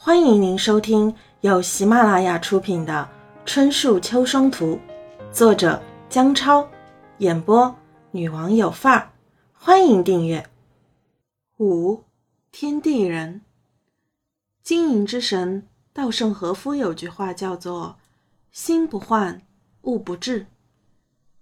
欢迎您收听由喜马拉雅出品的《春树秋霜图》，作者姜超，演播女王有范儿。欢迎订阅。五天地人，经营之神稻盛和夫有句话叫做“心不换，物不至”。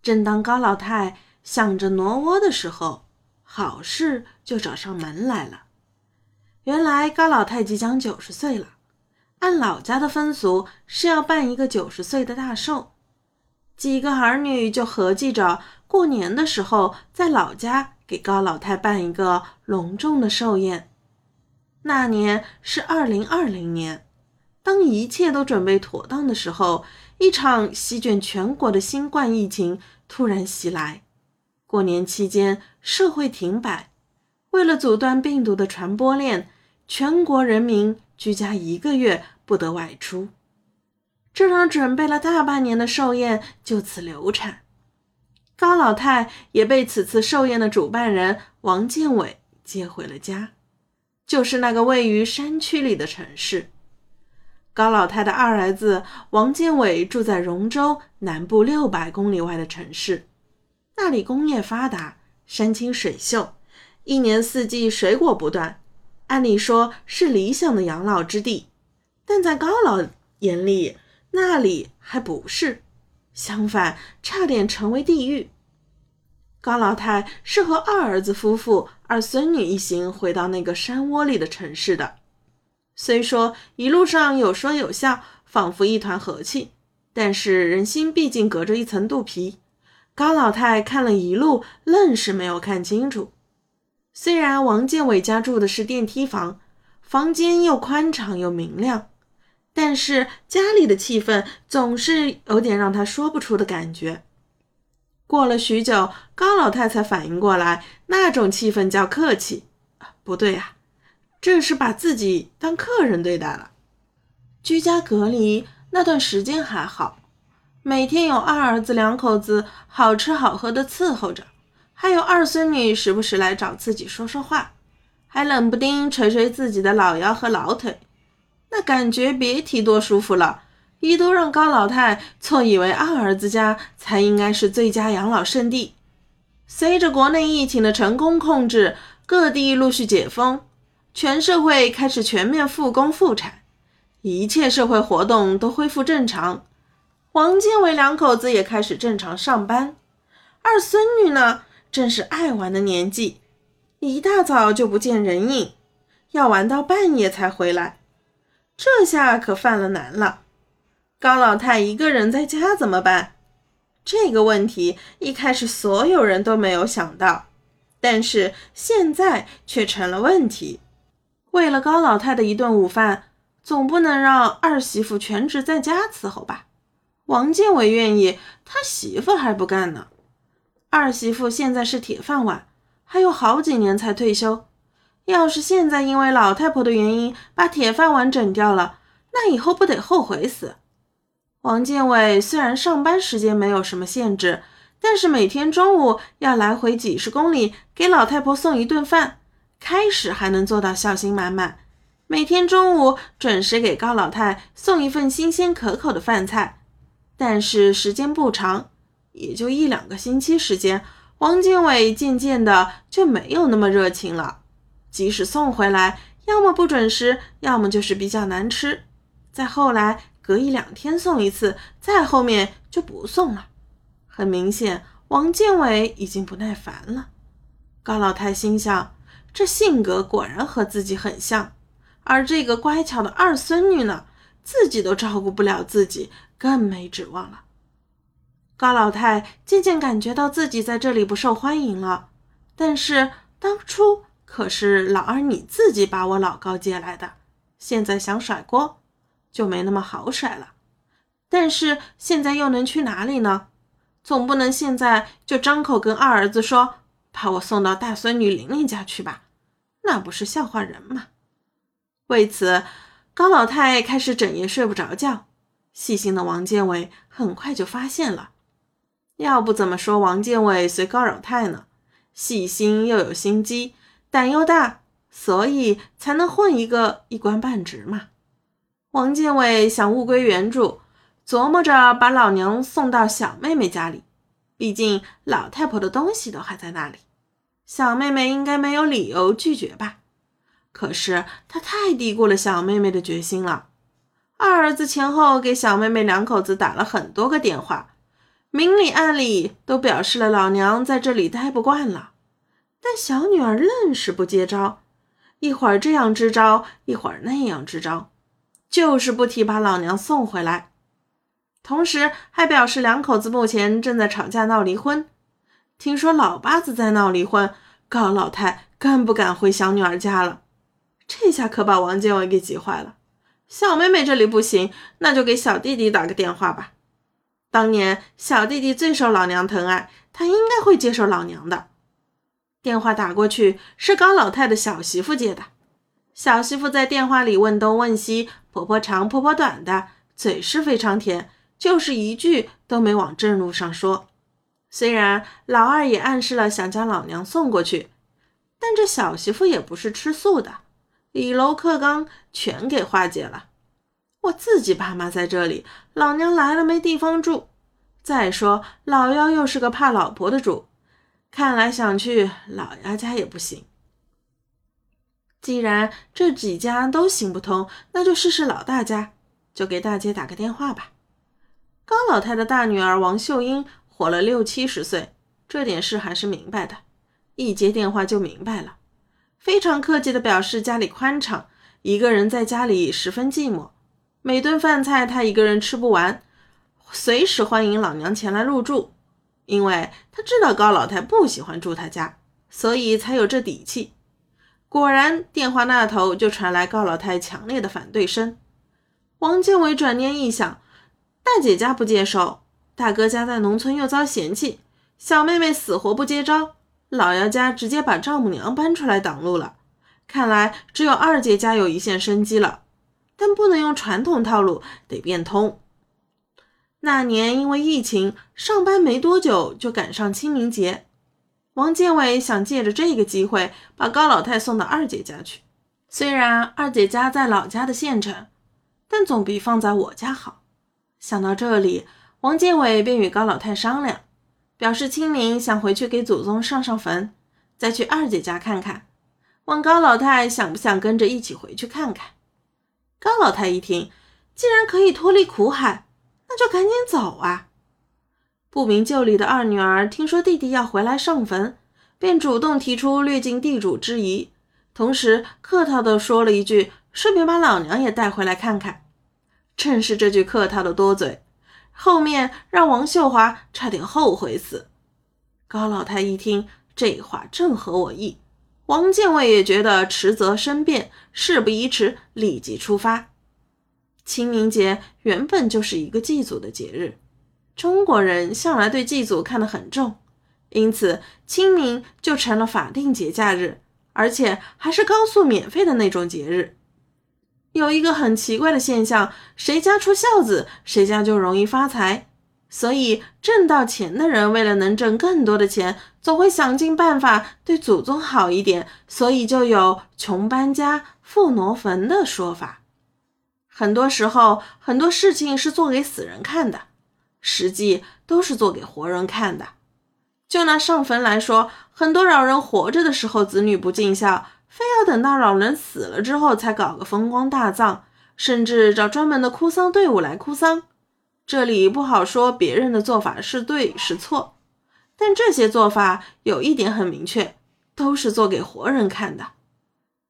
正当高老太想着挪窝的时候，好事就找上门来了。原来高老太即将九十岁了，按老家的风俗是要办一个九十岁的大寿。几个儿女就合计着过年的时候在老家给高老太办一个隆重的寿宴。那年是二零二零年，当一切都准备妥当的时候，一场席卷全国的新冠疫情突然袭来。过年期间，社会停摆，为了阻断病毒的传播链。全国人民居家一个月，不得外出，这让准备了大半年的寿宴就此流产。高老太也被此次寿宴的主办人王建伟接回了家，就是那个位于山区里的城市。高老太的二儿子王建伟住在荣州南部六百公里外的城市，那里工业发达，山清水秀，一年四季水果不断。按理说是理想的养老之地，但在高老眼里，那里还不是，相反，差点成为地狱。高老太是和二儿子夫妇、二孙女一行回到那个山窝里的城市的。虽说一路上有说有笑，仿佛一团和气，但是人心毕竟隔着一层肚皮。高老太看了一路，愣是没有看清楚。虽然王建伟家住的是电梯房，房间又宽敞又明亮，但是家里的气氛总是有点让他说不出的感觉。过了许久，高老太才反应过来，那种气氛叫客气，不对啊，这是把自己当客人对待了。居家隔离那段时间还好，每天有二儿子两口子好吃好喝的伺候着。还有二孙女时不时来找自己说说话，还冷不丁捶捶自己的老腰和老腿，那感觉别提多舒服了，一度让高老太错以为二儿子家才应该是最佳养老圣地。随着国内疫情的成功控制，各地陆续解封，全社会开始全面复工复产，一切社会活动都恢复正常。王建伟两口子也开始正常上班，二孙女呢？正是爱玩的年纪，一大早就不见人影，要玩到半夜才回来，这下可犯了难了。高老太一个人在家怎么办？这个问题一开始所有人都没有想到，但是现在却成了问题。为了高老太的一顿午饭，总不能让二媳妇全职在家伺候吧？王建伟愿意，他媳妇还不干呢。二媳妇现在是铁饭碗，还有好几年才退休。要是现在因为老太婆的原因把铁饭碗整掉了，那以后不得后悔死？王建伟虽然上班时间没有什么限制，但是每天中午要来回几十公里给老太婆送一顿饭，开始还能做到孝心满满，每天中午准时给高老太送一份新鲜可口的饭菜。但是时间不长。也就一两个星期时间，王建伟渐渐的就没有那么热情了。即使送回来，要么不准时，要么就是比较难吃。再后来，隔一两天送一次，再后面就不送了。很明显，王建伟已经不耐烦了。高老太心想，这性格果然和自己很像。而这个乖巧的二孙女呢，自己都照顾不了自己，更没指望了。高老太渐渐感觉到自己在这里不受欢迎了，但是当初可是老二你自己把我老高接来的，现在想甩锅就没那么好甩了。但是现在又能去哪里呢？总不能现在就张口跟二儿子说把我送到大孙女玲玲家去吧？那不是笑话人吗？为此，高老太开始整夜睡不着觉。细心的王建伟很快就发现了。要不怎么说王建伟随高老太呢？细心又有心机，胆又大，所以才能混一个一官半职嘛。王建伟想物归原主，琢磨着把老娘送到小妹妹家里，毕竟老太婆的东西都还在那里，小妹妹应该没有理由拒绝吧。可是他太低估了小妹妹的决心了。二儿子前后给小妹妹两口子打了很多个电话，明里暗里都表示了老娘在这里待不惯了。但小女儿愣是不接招，一会儿这样支招，一会儿那样支招，就是不提把老娘送回来。同时还表示两口子目前正在吵架闹离婚。听说老八子在闹离婚，高老太更不敢回小女儿家了。这下可把王建伟给急坏了。小妹妹这里不行，那就给小弟弟打个电话吧。当年小弟弟最受老娘疼爱，他应该会接受老娘的。电话打过去，是高老太的小媳妇接的。小媳妇在电话里问东问西，婆婆长婆婆短的，嘴是非常甜，就是一句都没往正路上说。虽然老二也暗示了想将老娘送过去，但这小媳妇也不是吃素的。以柔克刚全给化解了。我自己爸妈在这里，老娘来了没地方住。再说老幺又是个怕老婆的主，看来想去老幺家也不行。既然这几家都行不通，那就试试老大家，就给大姐打个电话吧。高老太的大女儿王秀英活了六七十岁，这点事还是明白的，一接电话就明白了。非常客气的表示家里宽敞，一个人在家里十分寂寞，每顿饭菜他一个人吃不完，随时欢迎老娘前来入住。因为他知道高老太不喜欢住他家，所以才有这底气。果然，电话那头就传来高老太强烈的反对声。王建伟转念一想，大姐家不接受，大哥家在农村又遭嫌弃，小妹妹死活不接招。老姚家直接把丈母娘搬出来挡路了，看来只有二姐家有一线生机了，但不能用传统套路，得变通。那年因为疫情，上班没多久就赶上清明节，王建伟想借着这个机会把高老太送到二姐家去。虽然二姐家在老家的县城，但总比放在我家好。想到这里，王建伟便与高老太商量。表示清明想回去给祖宗上上坟，再去二姐家看看。问高老太想不想跟着一起回去看看。高老太一听，既然可以脱离苦海，那就赶紧走啊！不明就里的二女儿听说弟弟要回来上坟，便主动提出略尽地主之谊，同时客套地说了一句：“顺便把老娘也带回来看看。”正是这句客套的多嘴。后面让王秀华差点后悔死。高老太一听这话正合我意，王建伟也觉得迟则生变，事不宜迟，立即出发。清明节原本就是一个祭祖的节日，中国人向来对祭祖看得很重，因此清明就成了法定节假日，而且还是高速免费的那种节日。有一个很奇怪的现象，谁家出孝子，谁家就容易发财。所以挣到钱的人，为了能挣更多的钱，总会想尽办法对祖宗好一点。所以就有“穷搬家，富挪坟”的说法。很多时候，很多事情是做给死人看的，实际都是做给活人看的。就拿上坟来说，很多老人活着的时候，子女不尽孝。非要等到老人死了之后才搞个风光大葬，甚至找专门的哭丧队伍来哭丧。这里不好说别人的做法是对是错，但这些做法有一点很明确，都是做给活人看的。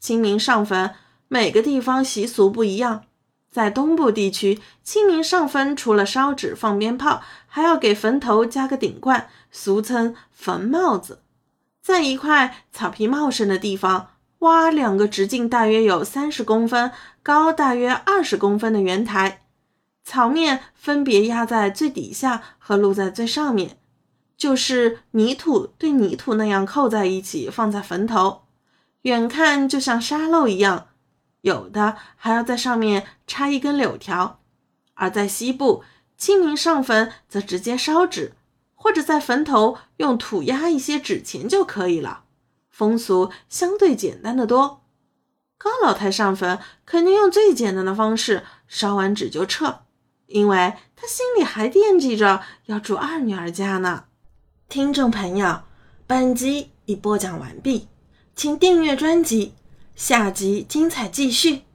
清明上坟，每个地方习俗不一样。在东部地区，清明上坟除了烧纸放鞭炮，还要给坟头加个顶冠，俗称坟帽子。在一块草皮茂盛的地方。挖两个直径大约有三十公分、高大约二十公分的圆台，草面分别压在最底下和露在最上面，就是泥土对泥土那样扣在一起，放在坟头，远看就像沙漏一样。有的还要在上面插一根柳条。而在西部，清明上坟则直接烧纸，或者在坟头用土压一些纸钱就可以了。风俗相对简单的多，高老太上坟肯定用最简单的方式，烧完纸就撤，因为他心里还惦记着要住二女儿家呢。听众朋友，本集已播讲完毕，请订阅专辑，下集精彩继续。